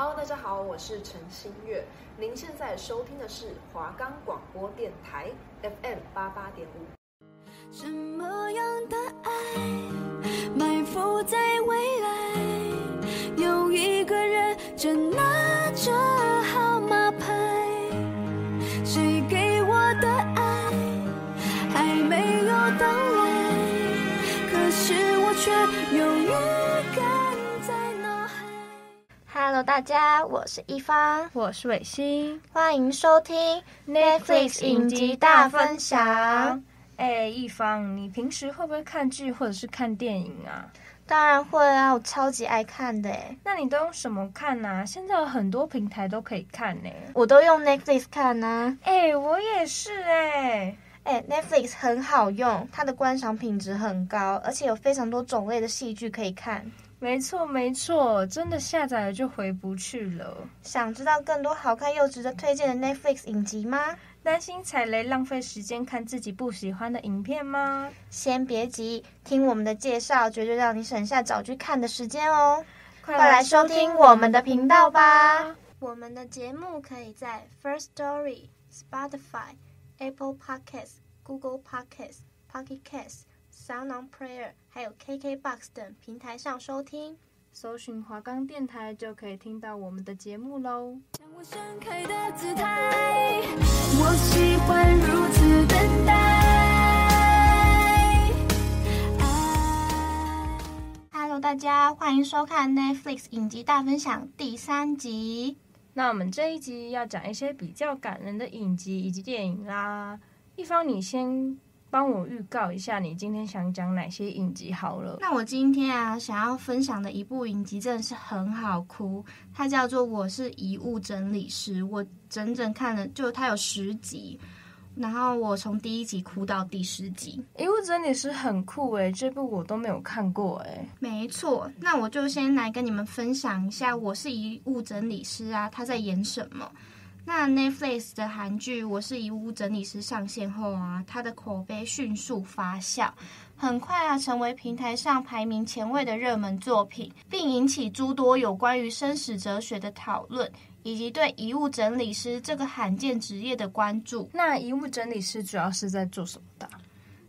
Hello，大家好，我是陈新月。您现在收听的是华冈广播电台 FM 八八点五。什么样的爱埋伏在未来？有一个人正拿着号码牌，谁给我的爱还没有到来，可是我却有预 Hello，大家，我是一方，我是伟星，欢迎收听 Netflix 影集大分享。哎，一方，你平时会不会看剧或者是看电影啊？当然会啊，我超级爱看的。那你都用什么看呢？现在有很多平台都可以看呢。我都用 Netflix 看呢。哎，我也是哎。哎，Netflix 很好用，它的观赏品质很高，而且有非常多种类的戏剧可以看。没错没错，真的下载了就回不去了。想知道更多好看又值得推荐的 Netflix 影集吗？担心踩雷浪费时间看自己不喜欢的影片吗？先别急，听我们的介绍，绝对让你省下找剧看的时间哦。快来收听我们的频道吧！我们的节目可以在 First Story、Spotify、Apple Podcasts、Google Podcasts、Pocket Casts、SoundOnPlayer 还有 KKBOX 等平台上收听，搜寻华冈电台就可以听到我们的节目喽。我喜欢如此等待。Hello，大家欢迎收看 Netflix 影集大分享第三集。那我们这一集要讲一些比较感人的影集以及电影啦。一方，你先。帮我预告一下，你今天想讲哪些影集好了？那我今天啊，想要分享的一部影集真的是很好哭，它叫做《我是遗物整理师》。我整整看了，就它有十集，然后我从第一集哭到第十集。遗物整理师很酷诶，这部我都没有看过诶。没错，那我就先来跟你们分享一下《我是遗物整理师》啊，他在演什么。那 Netflix 的韩剧《我是遗物整理师》上线后啊，它的口碑迅速发酵，很快啊成为平台上排名前位的热门作品，并引起诸多有关于生死哲学的讨论，以及对遗物整理师这个罕见职业的关注。那遗物整理师主要是在做什么的？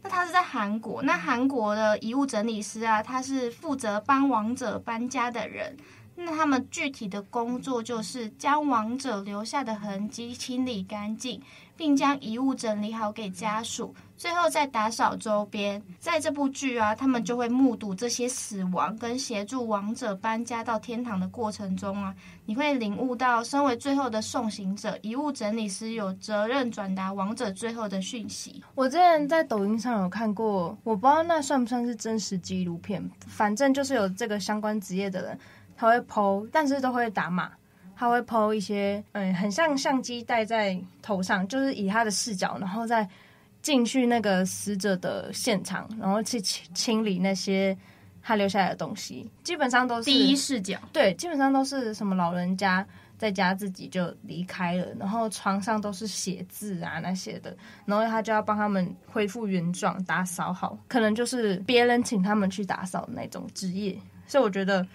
那他是在韩国，那韩国的遗物整理师啊，他是负责帮亡者搬家的人。那他们具体的工作就是将亡者留下的痕迹清理干净，并将遗物整理好给家属，最后再打扫周边。在这部剧啊，他们就会目睹这些死亡跟协助亡者搬家到天堂的过程中啊，你会领悟到，身为最后的送行者，遗物整理师有责任转达亡者最后的讯息。我之前在抖音上有看过，我不知道那算不算是真实纪录片，反正就是有这个相关职业的人。他会 po，但是都会打码。他会 po 一些，嗯，很像相机戴在头上，就是以他的视角，然后再进去那个死者的现场，然后去清清理那些他留下来的东西。基本上都是第一视角，对，基本上都是什么老人家在家自己就离开了，然后床上都是写字啊那些的，然后他就要帮他们恢复原状，打扫好，可能就是别人请他们去打扫的那种职业。所以我觉得。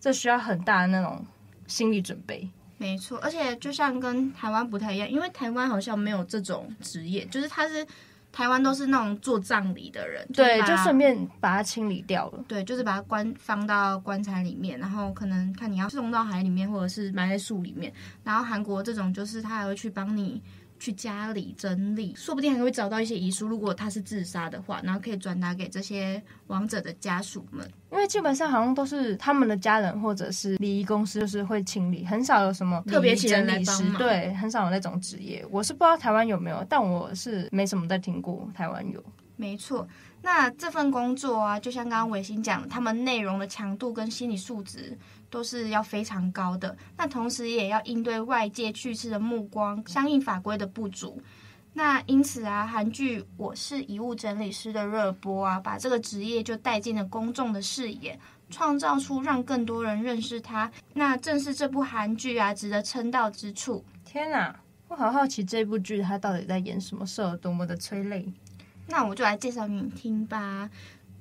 这需要很大的那种心理准备，没错，而且就像跟台湾不太一样，因为台湾好像没有这种职业，就是他是台湾都是那种做葬礼的人，对，就顺便把它清理掉了，对，就是把它关放到棺材里面，然后可能看你要送到海里面，或者是埋在树里面，然后韩国这种就是他还会去帮你。去家里整理，说不定还会找到一些遗书。如果他是自杀的话，然后可以转达给这些亡者的家属们。因为基本上好像都是他们的家人或者是礼仪公司，就是会清理，很少有什么特别请人来帮忙。对，很少有那种职业。我是不知道台湾有没有，但我是没什么在听过台湾有。没错。那这份工作啊，就像刚刚伟星讲，他们内容的强度跟心理素质都是要非常高的。那同时也要应对外界去世的目光，相应法规的不足。那因此啊，韩剧《我是遗物整理师》的热播啊，把这个职业就带进了公众的视野，创造出让更多人认识他。那正是这部韩剧啊，值得称道之处。天哪，我好好奇这部剧它到底在演什么，是有多么的催泪。那我就来介绍给你听吧。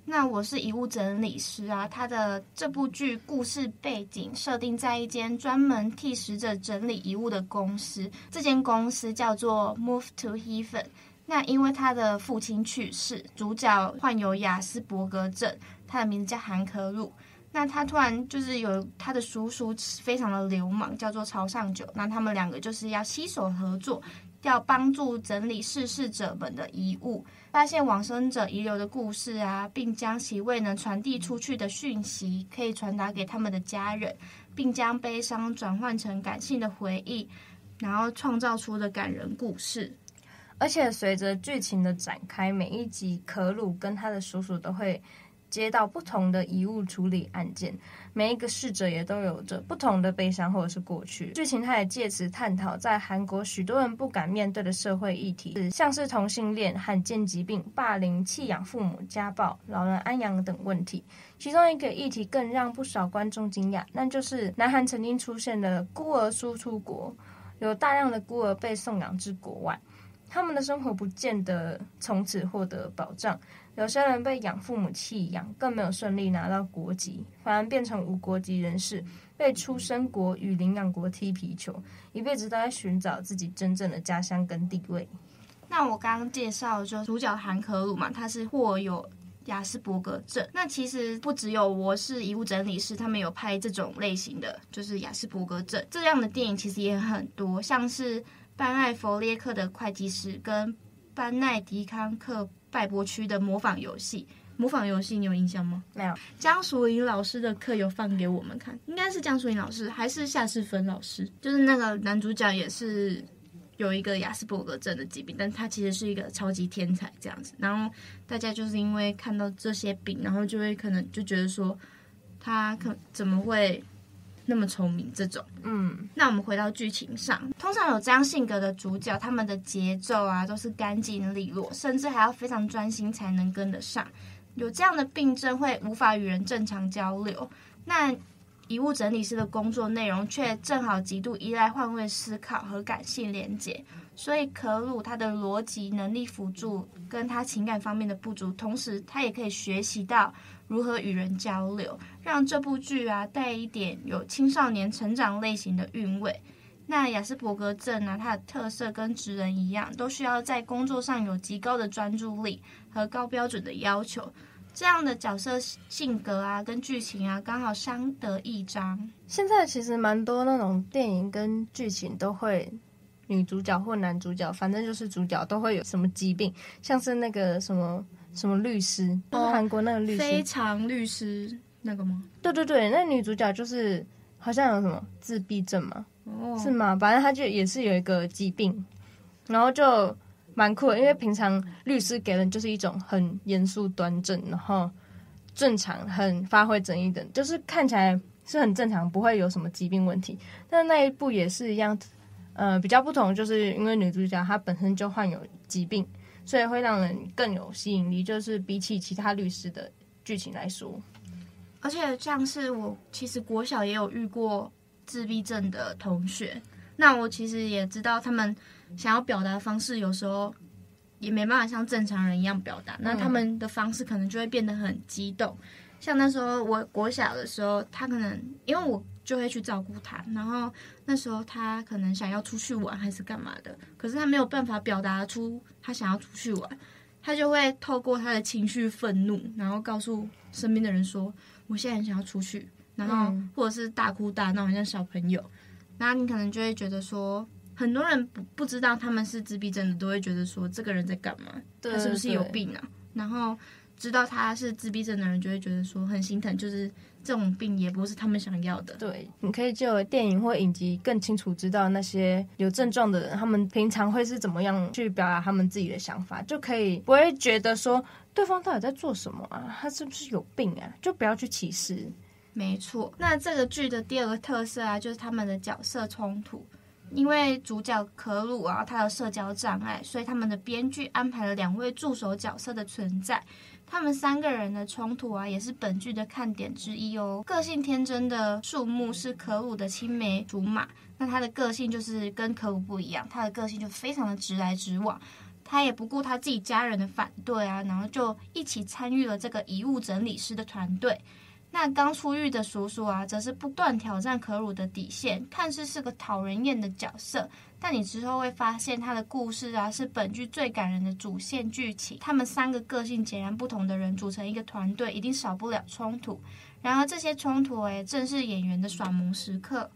那我是遗物整理师啊，他的这部剧故事背景设定在一间专门替死者整理遗物的公司，这间公司叫做 Move to Heaven。那因为他的父亲去世，主角患有亚斯伯格症，他的名字叫韩可鲁。那他突然就是有他的叔叔非常的流氓，叫做朝上九。那他们两个就是要携手合作。要帮助整理逝世者们的遗物，发现往生者遗留的故事啊，并将其未能传递出去的讯息，可以传达给他们的家人，并将悲伤转换成感性的回忆，然后创造出的感人故事。而且随着剧情的展开，每一集可鲁跟他的叔叔都会。接到不同的遗物处理案件，每一个逝者也都有着不同的悲伤或者是过去。剧情他也借此探讨在韩国许多人不敢面对的社会议题，像是同性恋、罕见疾病、霸凌、弃养父母、家暴、老人安养等问题。其中一个议题更让不少观众惊讶，那就是南韩曾经出现的孤儿输出国，有大量的孤儿被送养至国外，他们的生活不见得从此获得保障。有些人被养父母弃养，更没有顺利拿到国籍，反而变成无国籍人士，被出生国与领养国踢皮球，一辈子都在寻找自己真正的家乡跟地位。那我刚刚介绍就主角韩可鲁嘛，他是或有雅斯伯格症。那其实不只有我是遗物整理师，他们有拍这种类型的，就是雅斯伯格症这样的电影，其实也很多，像是班艾佛列克的会计师跟班奈迪康克。拜博区的模仿游戏，模仿游戏你有印象吗？没有。江淑颖老师的课有放给我们看，应该是江淑颖老师还是夏世芬老师？就是那个男主角也是有一个亚斯伯格症的疾病，但他其实是一个超级天才这样子。然后大家就是因为看到这些病，然后就会可能就觉得说他可怎么会？那么聪明这种，嗯，那我们回到剧情上，通常有这样性格的主角，他们的节奏啊都是干净利落，甚至还要非常专心才能跟得上。有这样的病症会无法与人正常交流。那遗物整理师的工作内容却正好极度依赖换位思考和感性连接，所以可鲁他的逻辑能力辅助跟他情感方面的不足，同时他也可以学习到。如何与人交流，让这部剧啊带一点有青少年成长类型的韵味。那亚斯伯格症啊，它的特色跟职人一样，都需要在工作上有极高的专注力和高标准的要求。这样的角色性格啊，跟剧情啊，刚好相得益彰。现在其实蛮多那种电影跟剧情都会女主角或男主角，反正就是主角都会有什么疾病，像是那个什么。什么律师？就是韩国那个律师，非常律师那个吗？对对对，那女主角就是好像有什么自闭症嘛，哦，是吗？反正她就也是有一个疾病，然后就蛮酷的，因为平常律师给人就是一种很严肃端正，然后正常、很发挥正义的，就是看起来是很正常，不会有什么疾病问题。但那一部也是一样，呃，比较不同，就是因为女主角她本身就患有疾病。所以会让人更有吸引力，就是比起其他律师的剧情来说，而且像是我其实国小也有遇过自闭症的同学，那我其实也知道他们想要表达的方式有时候也没办法像正常人一样表达，那他们的方式可能就会变得很激动。像那时候我国小的时候，他可能因为我。就会去照顾他，然后那时候他可能想要出去玩还是干嘛的，可是他没有办法表达出他想要出去玩，他就会透过他的情绪愤怒，然后告诉身边的人说：“我现在很想要出去。”然后或者是大哭大闹，像小朋友。然后你可能就会觉得说，很多人不不知道他们是自闭症的，都会觉得说这个人在干嘛？他是不是有病啊？然后知道他是自闭症的人，就会觉得说很心疼，就是。这种病也不是他们想要的。对，你可以就电影或影集更清楚知道那些有症状的人，他们平常会是怎么样去表达他们自己的想法，就可以不会觉得说对方到底在做什么啊，他是不是有病啊？就不要去歧视。没错，那这个剧的第二个特色啊，就是他们的角色冲突。因为主角可鲁啊，他有社交障碍，所以他们的编剧安排了两位助手角色的存在。他们三个人的冲突啊，也是本剧的看点之一哦。个性天真的树木是可鲁的青梅竹马，那他的个性就是跟可鲁不一样，他的个性就非常的直来直往。他也不顾他自己家人的反对啊，然后就一起参与了这个遗物整理师的团队。那刚出狱的叔叔啊，则是不断挑战可鲁的底线，看似是个讨人厌的角色，但你之后会发现他的故事啊，是本剧最感人的主线剧情。他们三个个性截然不同的人组成一个团队，一定少不了冲突。然而这些冲突，诶，正是演员的耍萌时刻。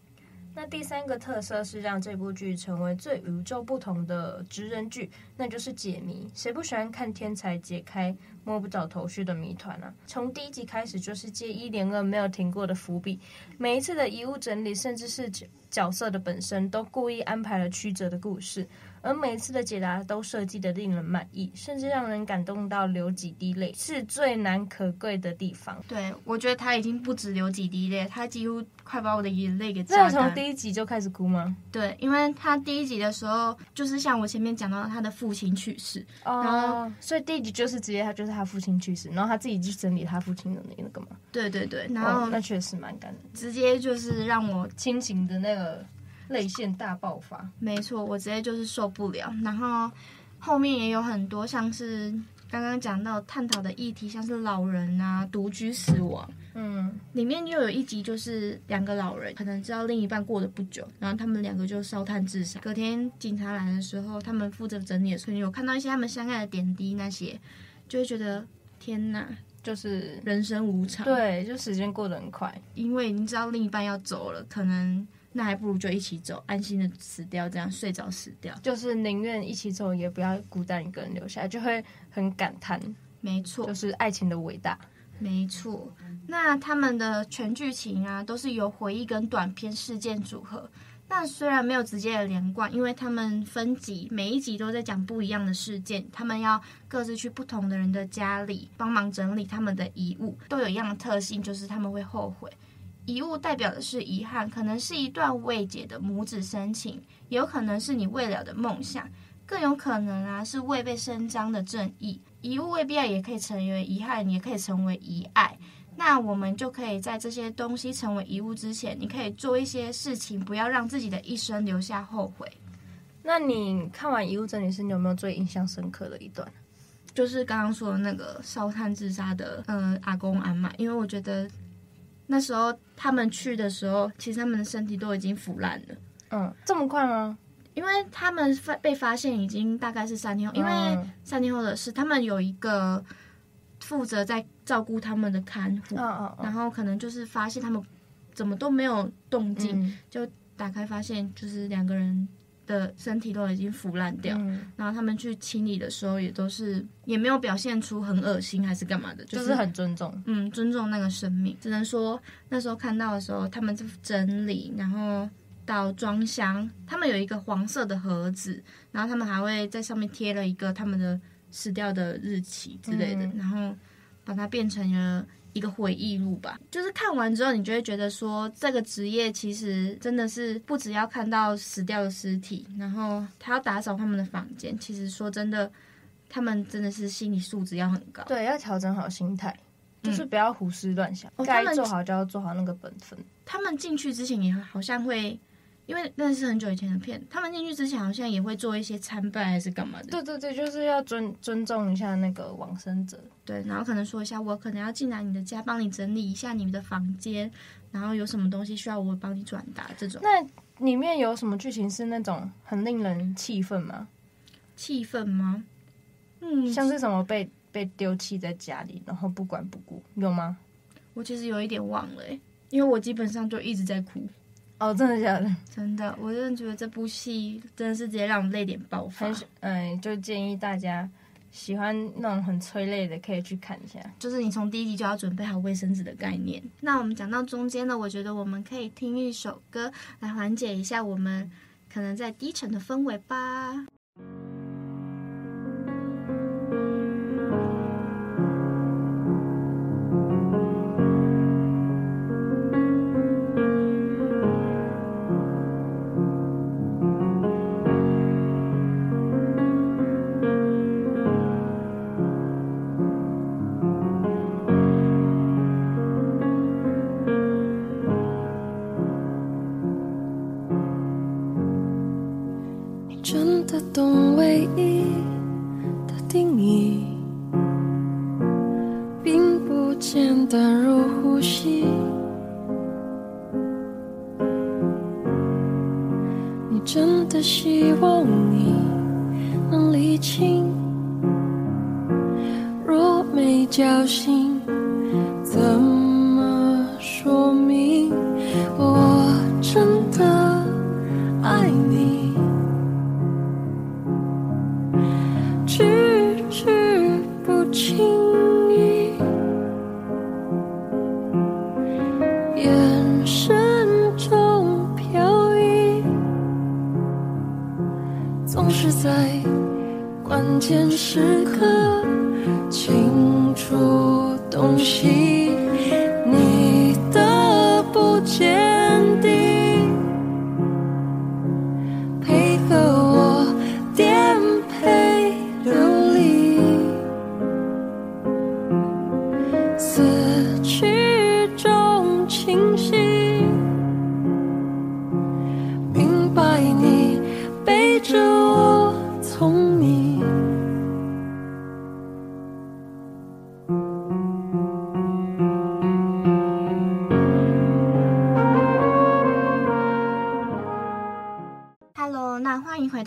那第三个特色是让这部剧成为最与众不同的职人剧，那就是解谜。谁不喜欢看天才解开摸不着头绪的谜团呢？从第一集开始就是接一连二没有停过的伏笔，每一次的遗物整理，甚至是角色的本身，都故意安排了曲折的故事。而每次的解答都设计的令人满意，甚至让人感动到流几滴泪，是最难可贵的地方。对，我觉得他已经不止流几滴泪，他几乎快把我的眼泪给。那从第一集就开始哭吗？对，因为他第一集的时候，就是像我前面讲到他的父亲去世，哦，然后所以第一集就是直接他就是他父亲去世，然后他自己去整理他父亲的那个嘛。对对对，然后、哦、那确实蛮感人，直接就是让我亲情的那个。泪腺大爆发，没错，我直接就是受不了。然后后面也有很多像是刚刚讲到探讨的议题，像是老人啊独居死亡，嗯，里面又有一集就是两个老人可能知道另一半过得不久，然后他们两个就烧炭自杀。隔天警察来的时候，他们负责整理的时候，有看到一些他们相爱的点滴，那些就会觉得天哪，就是人生无常。对，就时间过得很快，因为你知道另一半要走了，可能。那还不如就一起走，安心的死掉，这样睡着死掉。就是宁愿一起走，也不要孤单一个人留下来，就会很感叹。没错，就是爱情的伟大。没错，那他们的全剧情啊，都是由回忆跟短篇事件组合。那虽然没有直接的连贯，因为他们分集，每一集都在讲不一样的事件，他们要各自去不同的人的家里帮忙整理他们的遗物，都有一样的特性，就是他们会后悔。遗物代表的是遗憾，可能是一段未解的母子深情，也有可能是你未了的梦想，更有可能啊是未被伸张的正义。遗物未必要也可以成为遗憾，也可以成为遗爱。那我们就可以在这些东西成为遗物之前，你可以做一些事情，不要让自己的一生留下后悔。那你看完遗物整理师，你有没有最印象深刻的一段？就是刚刚说的那个烧炭自杀的，嗯、呃，阿公阿嬷，因为我觉得。那时候他们去的时候，其实他们的身体都已经腐烂了。嗯，这么快吗？因为他们发被发现已经大概是三天后，因为三天后的事，他们有一个负责在照顾他们的看护，然后可能就是发现他们怎么都没有动静，就打开发现就是两个人。的身体都已经腐烂掉，嗯，然后他们去清理的时候也都是也没有表现出很恶心还是干嘛的，就是，就是很尊重，嗯，尊重那个生命。只能说那时候看到的时候，他们在整理，然后到装箱，他们有一个黄色的盒子，然后他们还会在上面贴了一个他们的死掉的日期之类的，嗯，然后把它变成了。一个回忆录吧，就是看完之后，你就会觉得说，这个职业其实真的是不只要看到死掉的尸体，然后他要打扫他们的房间。其实说真的，他们真的是心理素质要很高，对，要调整好心态，就是不要胡思乱想，嗯、该做好就要做好那个本分。他们进去之前也好像会。因为那是很久以前的片，他们进去之前好像也会做一些参拜还是干嘛的。对对对，就是要尊尊重一下那个往生者。对，然后可能说一下，我可能要进来你的家，帮你整理一下你们的房间，然后有什么东西需要我帮你转达这种。那里面有什么剧情是那种很令人气愤吗？气愤吗？嗯，像是什么被被丢弃在家里，然后不管不顾，有吗？我其实有一点忘了，因为我基本上就一直在哭。哦，真的假的？真的，我真的觉得这部戏真的是直接让我泪点爆发。嗯，就建议大家喜欢那种很催泪的，可以去看一下。就是你从第一集就要准备好卫生纸的概念。那我们讲到中间呢，我觉得我们可以听一首歌来缓解一下我们可能在低沉的氛围吧。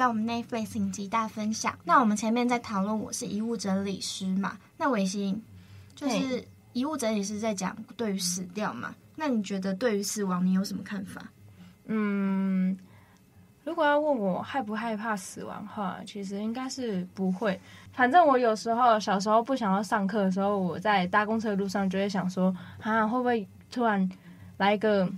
到我们 Netflix 影集大分享。那我们前面在讨论我是遗物整理师嘛？那伟星就是遗物整理师在讲对于死掉嘛？那你觉得对于死亡你有什么看法？嗯，如果要问我害不害怕死亡的话，其实应该是不会。反正我有时候小时候不想要上课的时候，我在搭公车的路上就会想说，啊，会不会突然来一个？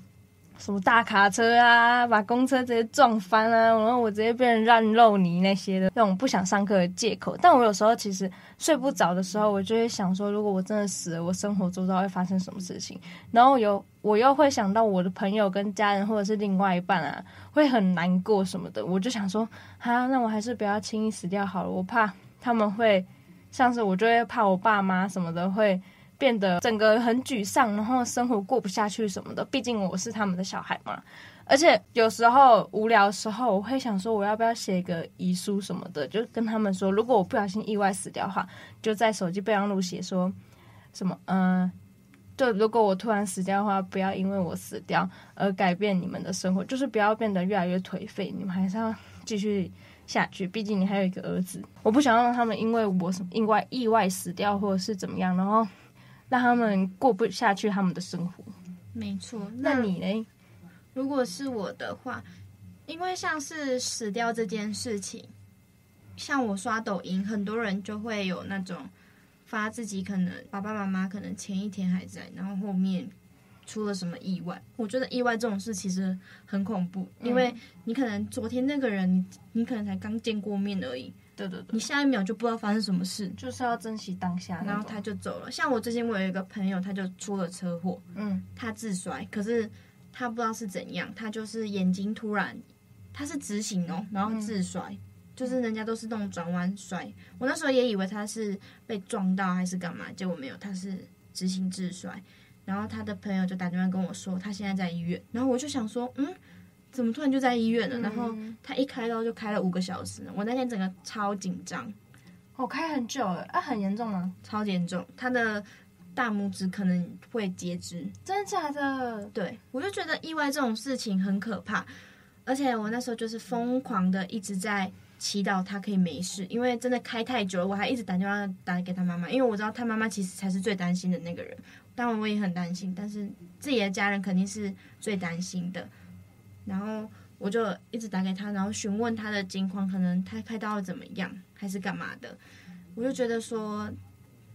什么大卡车啊，把公车直接撞翻啊，然后我直接变成烂肉泥那些的那种不想上课的借口。但我有时候其实睡不着的时候，我就会想说，如果我真的死了，我生活周遭会发生什么事情？然后有我又会想到我的朋友跟家人，或者是另外一半啊，会很难过什么的。我就想说，哈，那我还是不要轻易死掉好了，我怕他们会，像是我就会怕我爸妈什么的会。变得整个很沮丧，然后生活过不下去什么的。毕竟我是他们的小孩嘛。而且有时候无聊的时候，我会想说，我要不要写一个遗书什么的，就跟他们说，如果我不小心意外死掉的话，就在手机备忘录写说什么，嗯、就如果我突然死掉的话，不要因为我死掉而改变你们的生活，就是不要变得越来越颓废，你们还是要继续下去。毕竟你还有一个儿子，我不想让他们因为我什么意外意外死掉，或者是怎么样，然后。让他们过不下去他们的生活。没错，那，那你呢？如果是我的话，因为像是死掉这件事情，像我刷抖音，很多人就会有那种发自己可能爸爸妈妈可能前一天还在，然后后面出了什么意外。我觉得意外这种事其实很恐怖，因为你可能昨天那个人，你可能才刚见过面而已。对对对，你下一秒就不知道发生什么事，就是要珍惜当下。然后他就走了。像我最近我有一个朋友，他就出了车祸，嗯，他自摔，可是他不知道是怎样，他就是眼睛突然，他是直行哦，然后自摔，嗯、就是人家都是那种转弯摔，我那时候也以为他是被撞到还是干嘛，结果没有，他是直行自摔。然后他的朋友就打电话跟我说，他现在在医院，然后我就想说，嗯。怎么突然就在医院了？嗯、然后他一开刀就开了五个小时，我那天整个超紧张。我、哦、开很久了，啊，很严重吗？超严重，他的大拇指可能会截肢。真的假的？对，我就觉得意外这种事情很可怕，而且我那时候就是疯狂的一直在祈祷他可以没事，因为真的开太久了，我还一直打电话打给他妈妈，因为我知道他妈妈其实才是最担心的那个人。当然我也很担心，但是自己的家人肯定是最担心的。然后我就一直打给他，然后询问他的情况，可能他开刀了怎么样，还是干嘛的？我就觉得说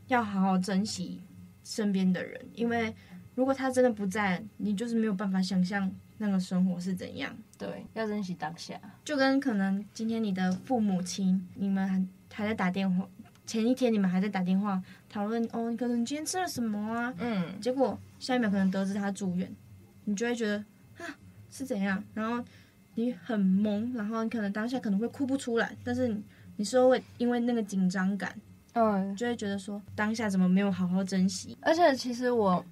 要好好珍惜身边的人，因为如果他真的不在，你就是没有办法想象那个生活是怎样。对，要珍惜当下。就跟可能今天你的父母亲，你们还还在打电话，前一天你们还在打电话讨论哦，你可能今天吃了什么啊？嗯，结果下一秒可能得知他住院，你就会觉得。是怎样？然后你很懵，然后你可能当下可能会哭不出来，但是你，你说会因为那个紧张感，嗯，就会觉得说当下怎么没有好好珍惜。而且其实我，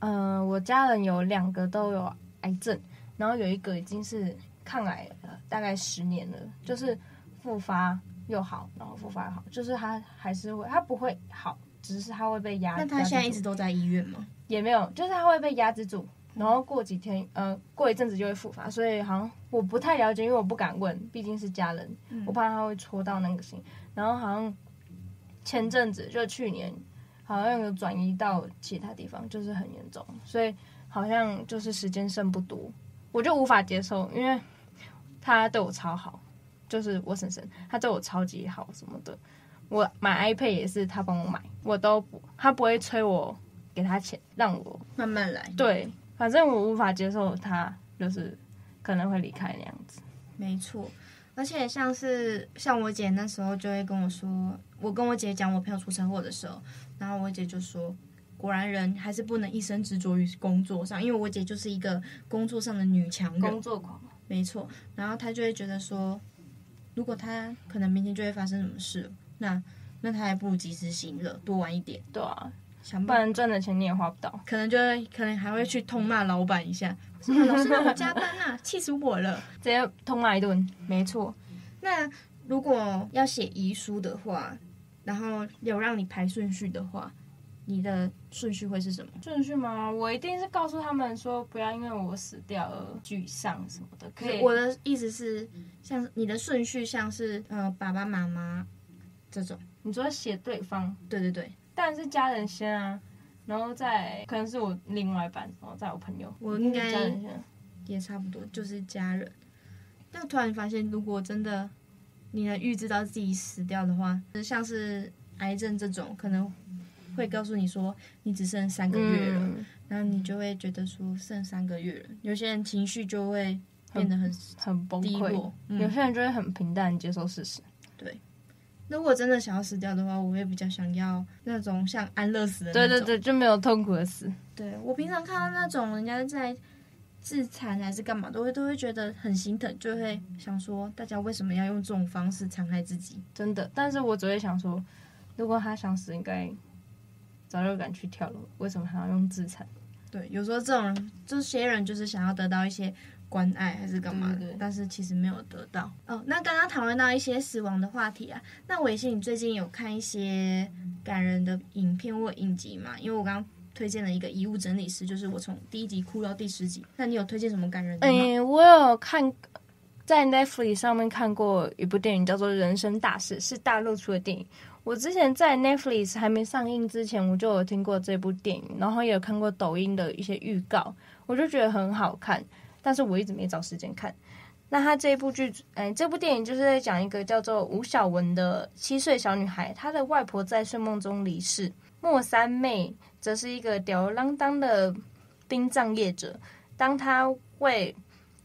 嗯、呃，我家人有两个都有癌症，然后有一个已经是抗癌了大概十年了，就是复发又好，然后复发又好，就是他还是会，他不会好，只是他会被压。那他现在一直都在医院吗？也没有，就是他会被压制住，然后过几天，呃，过一阵子就会复发。所以好像我不太了解，因为我不敢问，毕竟是家人，我怕他会戳到那个心。然后好像前阵子就去年，好像有转移到其他地方，就是很严重，所以好像就是时间剩不多，我就无法接受，因为他对我超好。就是我婶婶，他对我超级好什么的。我买 iPad 也是他帮我买，我都不，他不会催我给他钱，让我慢慢来。对，反正我无法接受他就是可能会离开那样子。没错，而且像是像我姐那时候就会跟我说，我跟我姐讲我朋友出车祸的时候，然后我姐就说，果然人还是不能一生执着于工作上，因为我姐就是一个工作上的女强人，工作狂。没错，然后她就会觉得说。如果她可能明天就会发生什么事，那那她还不如及时行乐，多玩一点。对啊，想不然赚的钱你也花不到，可能就会可能还会去痛骂老板一下，说老师让我加班啊，气死我了，直接痛骂一顿。没错，那如果要写遗书的话，然后有让你排顺序的话。你的顺序会是什么？顺序吗？我一定是告诉他们说，不要因为我死掉而沮丧什么的。可以，我的意思是，像你的顺序，像是呃爸爸妈妈这种，你说写对方？对对对，当然是家人先啊，然后再可能是我另外一半，然后再我朋友。我应该也差不多，就是家人。但突然发现，如果真的你能预知到自己死掉的话，像是癌症这种，可能。会告诉你说你只剩三个月了，嗯、然后你就会觉得说剩三个月了，有些人情绪就会变得很很崩溃，嗯、有些人就会很平淡接受事实。对，如果真的想要死掉的话，我也比较想要那种像安乐死的那种，对对对，就没有痛苦的死。对，我平常看到那种人家在自残还是干嘛，都会都会觉得很心疼，就会想说大家为什么要用这种方式残害自己？真的，但是我只会想说，如果他想死，应该。早就敢去跳楼，为什么还要用自残？对，有时候这种，这些人就是想要得到一些关爱，还是干嘛的？对对对，但是其实没有得到。哦，那刚刚讨论到一些死亡的话题啊，那伟信，你最近有看一些感人的影片或影集吗？因为我刚刚推荐了一个遗物整理师，就是我从第一集哭到第十集。那你有推荐什么感人的吗？嗯，我有看，在 Netflix 上面看过一部电影，叫做《人生大事》，是大陆出的电影。我之前在 Netflix 还没上映之前，我就有听过这部电影，然后也有看过抖音的一些预告，我就觉得很好看，但是我一直没找时间看。那他这部剧，哎，这部电影就是在讲一个叫做吴晓文的七岁小女孩，她的外婆在睡梦中离世。莫三妹则是一个吊儿郎当的殡葬业者，当她为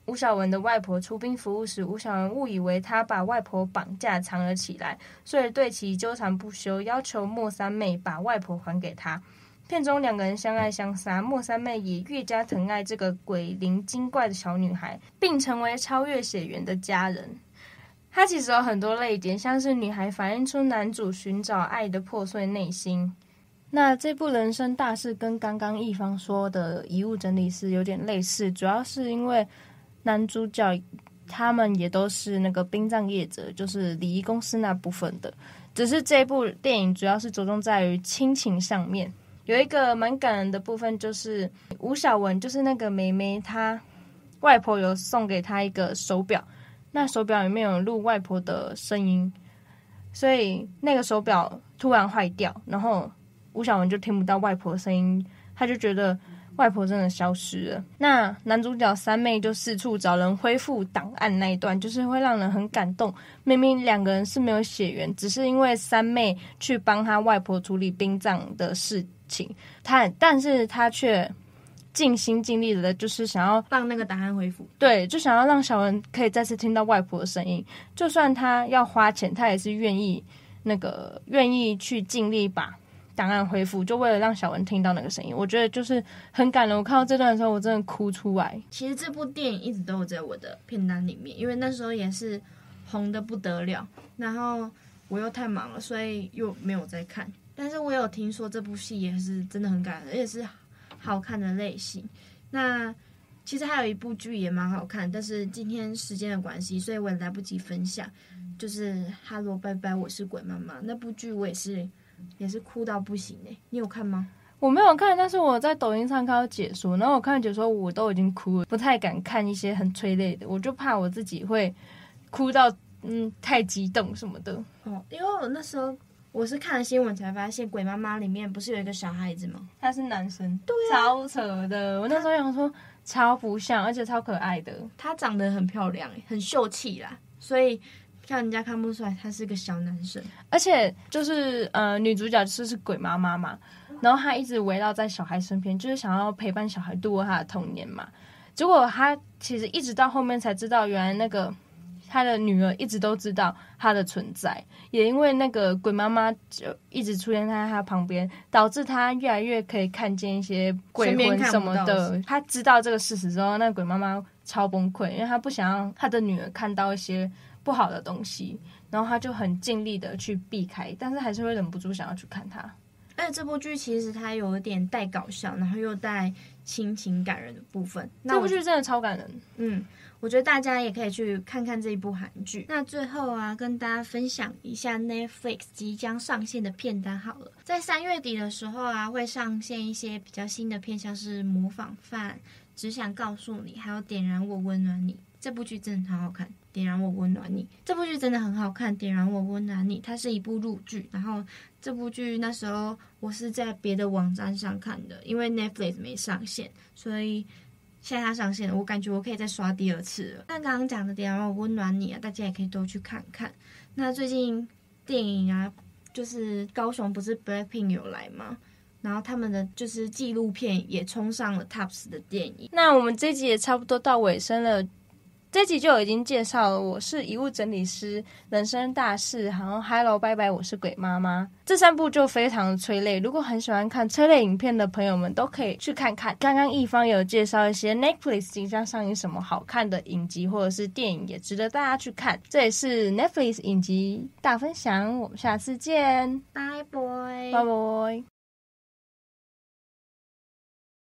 吴晓文的外婆出殡服务时，吴晓文误以为她把外婆绑架藏了起来，所以对其纠缠不休，要求莫三妹把外婆还给她。片中两个人相爱相杀，莫三妹也越加疼爱这个鬼灵精怪的小女孩，并成为超越血缘的家人。她其实有很多泪点，像是女孩反映出男主寻找爱的破碎内心。那这部人生大事跟刚刚一方说的遗物整理师有点类似，主要是因为。男主角他们也都是那个殡葬业者，就是礼仪公司那部分的。只是这部电影主要是着重在于亲情上面，有一个蛮感人的部分，就是吴晓文，就是那个妹妹，她外婆有送给她一个手表，那手表里面有录外婆的声音，所以那个手表突然坏掉，然后吴晓文就听不到外婆的声音，她就觉得。外婆真的消失了。那男主角三妹就四处找人恢复档案，那一段就是会让人很感动。明明两个人是没有血缘，只是因为三妹去帮他外婆处理殡葬的事情，他但是他却尽心尽力的，就是想要让那个档案恢复。对，就想要让小文可以再次听到外婆的声音，就算他要花钱，他也是愿意那个愿意去尽力把。档案恢复，就为了让小文听到那个声音，我觉得就是很感人。我看到这段的时候，我真的哭出来。其实这部电影一直都有在我的片单里面，因为那时候也是红得不得了，然后我又太忙了，所以又没有再看。但是我有听说这部戏也是真的很感人，而且是好看的类型。那其实还有一部剧也蛮好看，但是今天时间的关系，所以我也来不及分享。就是《哈喽拜拜，我是鬼妈妈》那部剧，我也是也是哭到不行哎，你有看吗？我没有看，但是我在抖音上看到解说，然后我看解说我都已经哭了，不太敢看一些很催泪的，我就怕我自己会哭到嗯太激动什么的。哦，因为我那时候我是看了新闻才发现，《鬼妈妈》里面不是有一个小孩子吗？他是男生，对啊，超扯的。我那时候想说超不像，而且超可爱的。他长得很漂亮，很秀气啦，所以让人家看不出来他是个小男生。而且就是呃，女主角就是鬼妈妈嘛。然后她一直围绕在小孩身边，就是想要陪伴小孩度过他的童年嘛。结果他其实一直到后面才知道，原来那个他的女儿一直都知道他的存在，也因为那个鬼妈妈就一直出现在他旁边，导致他越来越可以看见一些鬼魂什么的。他知道这个事实之后，那鬼妈妈超崩溃，因为他不想让他的女儿看到一些不好的东西，然后他就很尽力的去避开，但是还是会忍不住想要去看他。而且这部剧其实它有一点带搞笑，然后又带亲情感人的部分。那这部剧真的超感人。嗯，我觉得大家也可以去看看这一部韩剧。那最后啊，跟大家分享一下 Netflix 即将上线的片单好了。在三月底的时候啊，会上线一些比较新的片，像是《模仿犯》、《只想告诉你》，还有《点燃我温暖你》。这部剧真的很好看。点燃我温暖你，这部剧真的很好看。点燃我温暖你，它是一部陆剧。然后这部剧那时候我是在别的网站上看的，因为 Netflix 没上线，所以现在它上线了，我感觉我可以再刷第二次了。那刚刚讲的点燃我温暖你啊，大家也可以都去看看。那最近电影啊，就是高雄不是 Blackpink 有来吗？然后他们的就是纪录片也冲上了 TOPS 的电影。那我们这集也差不多到尾声了。这集就已经介绍了，我是遗物整理师，人生大事，然后 Hello 拜拜，我是鬼妈妈，这三部就非常催泪。如果很喜欢看催泪影片的朋友们，都可以去看看。刚刚一方有介绍一些 Netflix 即将上映什么好看的影集或者是电影，也值得大家去看。这也是 Netflix 影集大分享，我们下次见，拜拜，拜拜。